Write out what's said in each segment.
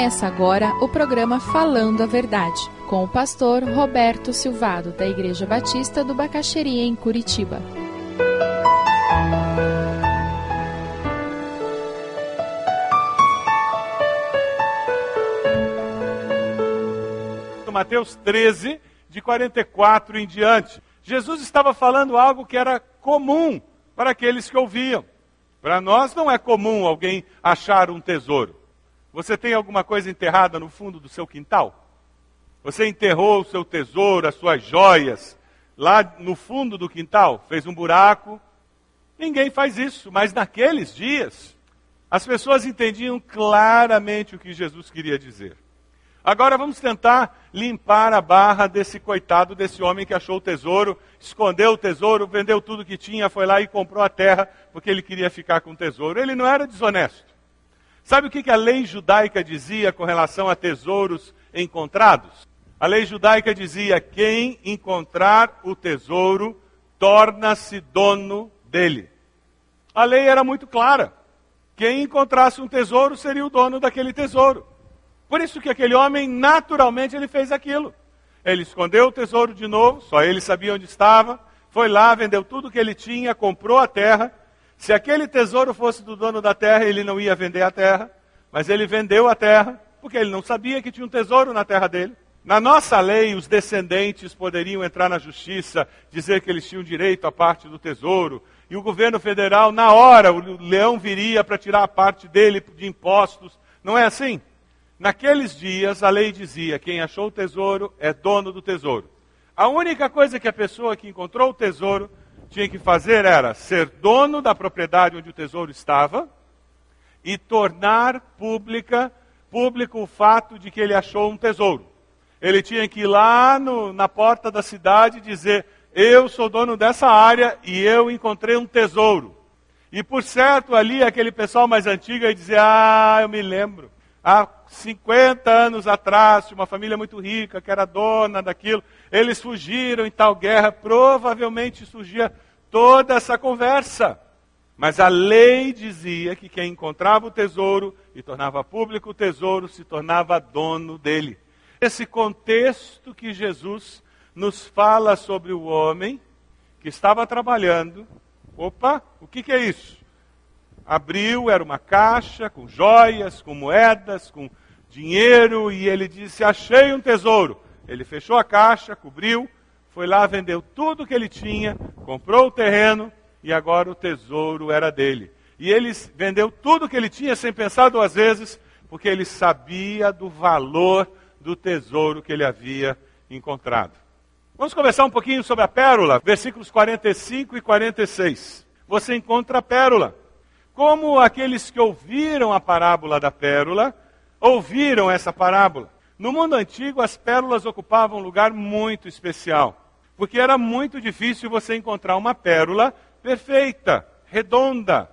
Começa agora o programa Falando a Verdade, com o pastor Roberto Silvado, da Igreja Batista do Bacaxeria, em Curitiba. Mateus 13, de 44 em diante. Jesus estava falando algo que era comum para aqueles que ouviam. Para nós não é comum alguém achar um tesouro. Você tem alguma coisa enterrada no fundo do seu quintal? Você enterrou o seu tesouro, as suas joias, lá no fundo do quintal? Fez um buraco? Ninguém faz isso, mas naqueles dias, as pessoas entendiam claramente o que Jesus queria dizer. Agora vamos tentar limpar a barra desse coitado, desse homem que achou o tesouro, escondeu o tesouro, vendeu tudo que tinha, foi lá e comprou a terra porque ele queria ficar com o tesouro. Ele não era desonesto. Sabe o que a lei judaica dizia com relação a tesouros encontrados? A lei judaica dizia: quem encontrar o tesouro torna-se dono dele. A lei era muito clara. Quem encontrasse um tesouro seria o dono daquele tesouro. Por isso que aquele homem, naturalmente, ele fez aquilo. Ele escondeu o tesouro de novo, só ele sabia onde estava, foi lá, vendeu tudo que ele tinha, comprou a terra. Se aquele tesouro fosse do dono da terra, ele não ia vender a terra, mas ele vendeu a terra, porque ele não sabia que tinha um tesouro na terra dele. Na nossa lei, os descendentes poderiam entrar na justiça, dizer que eles tinham direito à parte do tesouro, e o governo federal, na hora, o leão viria para tirar a parte dele de impostos. Não é assim? Naqueles dias, a lei dizia: quem achou o tesouro é dono do tesouro. A única coisa que a pessoa que encontrou o tesouro tinha que fazer era ser dono da propriedade onde o tesouro estava e tornar pública, público o fato de que ele achou um tesouro. Ele tinha que ir lá no, na porta da cidade e dizer: Eu sou dono dessa área e eu encontrei um tesouro. E por certo, ali aquele pessoal mais antigo ia dizer: Ah, eu me lembro. Há 50 anos atrás, tinha uma família muito rica que era dona daquilo. Eles fugiram em tal guerra. Provavelmente surgia toda essa conversa. Mas a lei dizia que quem encontrava o tesouro e tornava público o tesouro se tornava dono dele. Esse contexto que Jesus nos fala sobre o homem que estava trabalhando. Opa, o que, que é isso? abriu, era uma caixa com joias, com moedas, com dinheiro, e ele disse: Achei um tesouro. Ele fechou a caixa, cobriu, foi lá, vendeu tudo que ele tinha, comprou o terreno e agora o tesouro era dele. E ele vendeu tudo que ele tinha sem pensar duas vezes, porque ele sabia do valor do tesouro que ele havia encontrado. Vamos conversar um pouquinho sobre a pérola, versículos 45 e 46. Você encontra a pérola. Como aqueles que ouviram a parábola da pérola, ouviram essa parábola. No mundo antigo, as pérolas ocupavam um lugar muito especial, porque era muito difícil você encontrar uma pérola perfeita, redonda.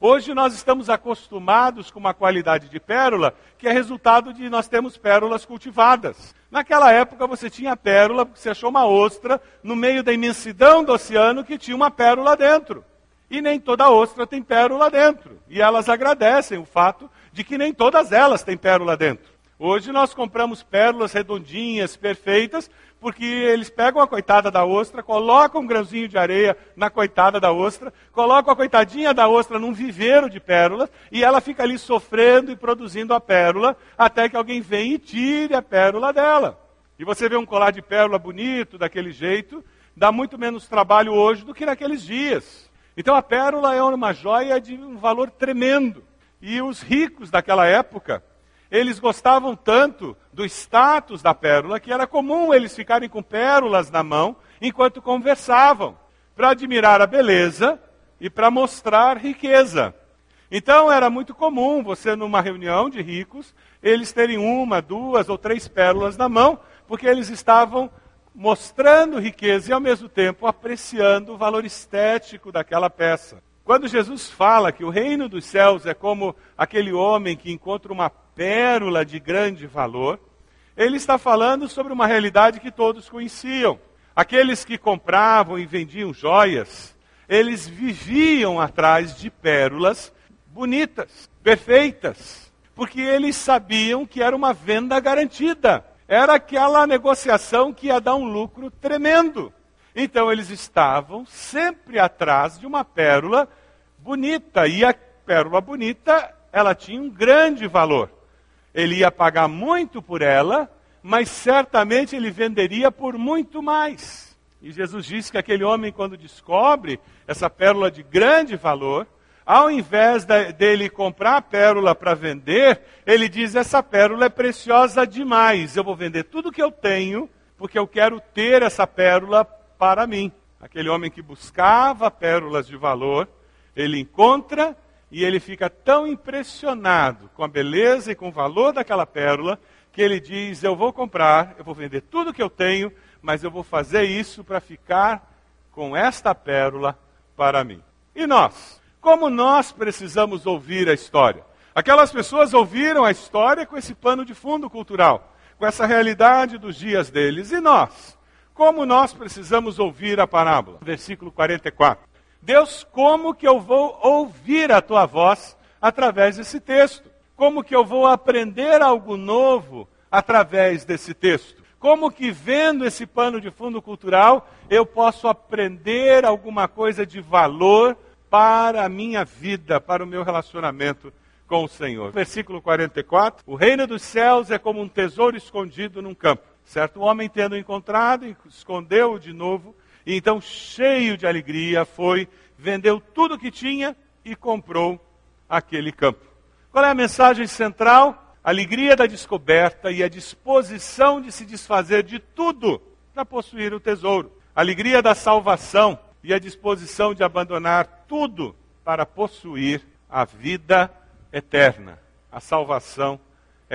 Hoje nós estamos acostumados com uma qualidade de pérola que é resultado de nós termos pérolas cultivadas. Naquela época você tinha pérola, você achou uma ostra no meio da imensidão do oceano que tinha uma pérola dentro. E nem toda ostra tem pérola dentro. E elas agradecem o fato de que nem todas elas têm pérola dentro. Hoje nós compramos pérolas redondinhas, perfeitas, porque eles pegam a coitada da ostra, colocam um grãozinho de areia na coitada da ostra, colocam a coitadinha da ostra num viveiro de pérolas, e ela fica ali sofrendo e produzindo a pérola, até que alguém vem e tire a pérola dela. E você vê um colar de pérola bonito, daquele jeito, dá muito menos trabalho hoje do que naqueles dias. Então a pérola é uma joia de um valor tremendo. E os ricos daquela época, eles gostavam tanto do status da pérola que era comum eles ficarem com pérolas na mão enquanto conversavam, para admirar a beleza e para mostrar riqueza. Então era muito comum você, numa reunião de ricos, eles terem uma, duas ou três pérolas na mão, porque eles estavam mostrando riqueza e ao mesmo tempo apreciando o valor estético daquela peça. Quando Jesus fala que o reino dos céus é como aquele homem que encontra uma pérola de grande valor, ele está falando sobre uma realidade que todos conheciam. Aqueles que compravam e vendiam joias, eles viviam atrás de pérolas bonitas, perfeitas. porque eles sabiam que era uma venda garantida. Era aquela negociação que ia dar um lucro tremendo. Então eles estavam sempre atrás de uma pérola bonita, e a pérola bonita, ela tinha um grande valor. Ele ia pagar muito por ela, mas certamente ele venderia por muito mais. E Jesus disse que aquele homem, quando descobre essa pérola de grande valor, ao invés de, dele comprar a pérola para vender, ele diz: essa pérola é preciosa demais, eu vou vender tudo que eu tenho, porque eu quero ter essa pérola para mim. Aquele homem que buscava pérolas de valor, ele encontra e ele fica tão impressionado com a beleza e com o valor daquela pérola, que ele diz: Eu vou comprar, eu vou vender tudo que eu tenho, mas eu vou fazer isso para ficar com esta pérola para mim. E nós? Como nós precisamos ouvir a história? Aquelas pessoas ouviram a história com esse pano de fundo cultural, com essa realidade dos dias deles. E nós? Como nós precisamos ouvir a parábola? Versículo 44. Deus, como que eu vou ouvir a tua voz através desse texto? Como que eu vou aprender algo novo através desse texto? Como que vendo esse pano de fundo cultural eu posso aprender alguma coisa de valor para a minha vida, para o meu relacionamento com o Senhor. Versículo 44: O reino dos céus é como um tesouro escondido num campo. Certo homem, tendo encontrado, escondeu-o de novo, e então, cheio de alegria, foi, vendeu tudo o que tinha e comprou aquele campo. Qual é a mensagem central? Alegria da descoberta e a disposição de se desfazer de tudo para possuir o tesouro. Alegria da salvação e a disposição de abandonar tudo para possuir a vida eterna, a salvação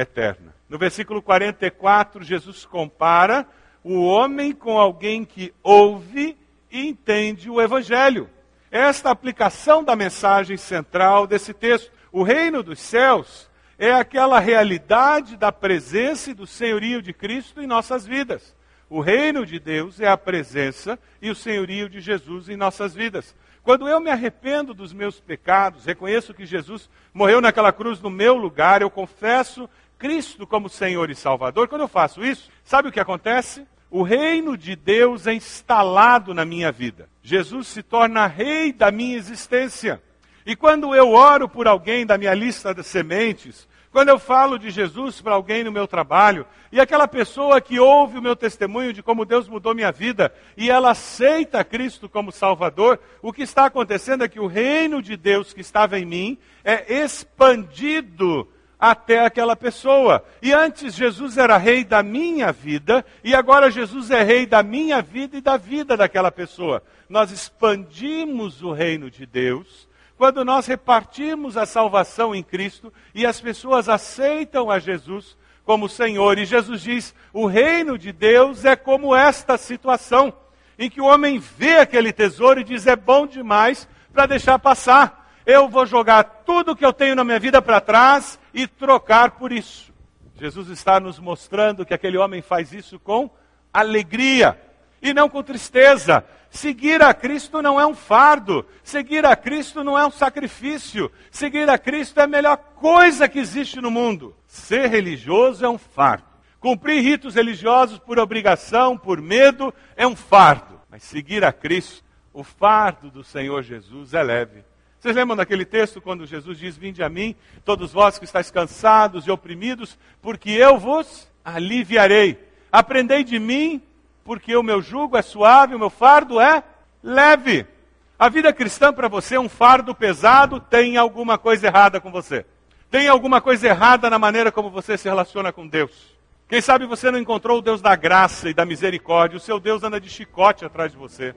eterna. No versículo 44, Jesus compara o homem com alguém que ouve e entende o evangelho. Esta aplicação da mensagem central desse texto. O reino dos céus é aquela realidade da presença e do senhorio de Cristo em nossas vidas. O reino de Deus é a presença e o senhorio de Jesus em nossas vidas. Quando eu me arrependo dos meus pecados, reconheço que Jesus morreu naquela cruz no meu lugar, eu confesso Cristo como Senhor e Salvador. Quando eu faço isso, sabe o que acontece? O reino de Deus é instalado na minha vida. Jesus se torna rei da minha existência. E quando eu oro por alguém da minha lista de sementes, quando eu falo de Jesus para alguém no meu trabalho, e aquela pessoa que ouve o meu testemunho de como Deus mudou minha vida, e ela aceita Cristo como Salvador, o que está acontecendo é que o reino de Deus que estava em mim é expandido até aquela pessoa. E antes Jesus era rei da minha vida, e agora Jesus é rei da minha vida e da vida daquela pessoa. Nós expandimos o reino de Deus quando nós repartimos a salvação em Cristo e as pessoas aceitam a Jesus como Senhor. E Jesus diz: o reino de Deus é como esta situação, em que o homem vê aquele tesouro e diz: é bom demais para deixar passar. Eu vou jogar tudo que eu tenho na minha vida para trás e trocar por isso. Jesus está nos mostrando que aquele homem faz isso com alegria e não com tristeza. Seguir a Cristo não é um fardo, seguir a Cristo não é um sacrifício, seguir a Cristo é a melhor coisa que existe no mundo. Ser religioso é um fardo. Cumprir ritos religiosos por obrigação, por medo, é um fardo. Mas seguir a Cristo, o fardo do Senhor Jesus é leve. Vocês lembram daquele texto quando Jesus diz: Vinde a mim, todos vós que estáis cansados e oprimidos, porque eu vos aliviarei. Aprendei de mim, porque o meu jugo é suave, o meu fardo é leve. A vida cristã para você é um fardo pesado, tem alguma coisa errada com você. Tem alguma coisa errada na maneira como você se relaciona com Deus. Quem sabe você não encontrou o Deus da graça e da misericórdia, o seu Deus anda de chicote atrás de você.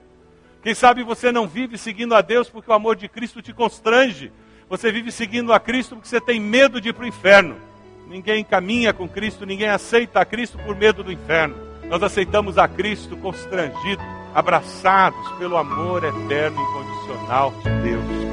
Quem sabe você não vive seguindo a Deus porque o amor de Cristo te constrange. Você vive seguindo a Cristo porque você tem medo de ir para o inferno. Ninguém caminha com Cristo, ninguém aceita a Cristo por medo do inferno. Nós aceitamos a Cristo constrangido, abraçados pelo amor eterno e incondicional de Deus.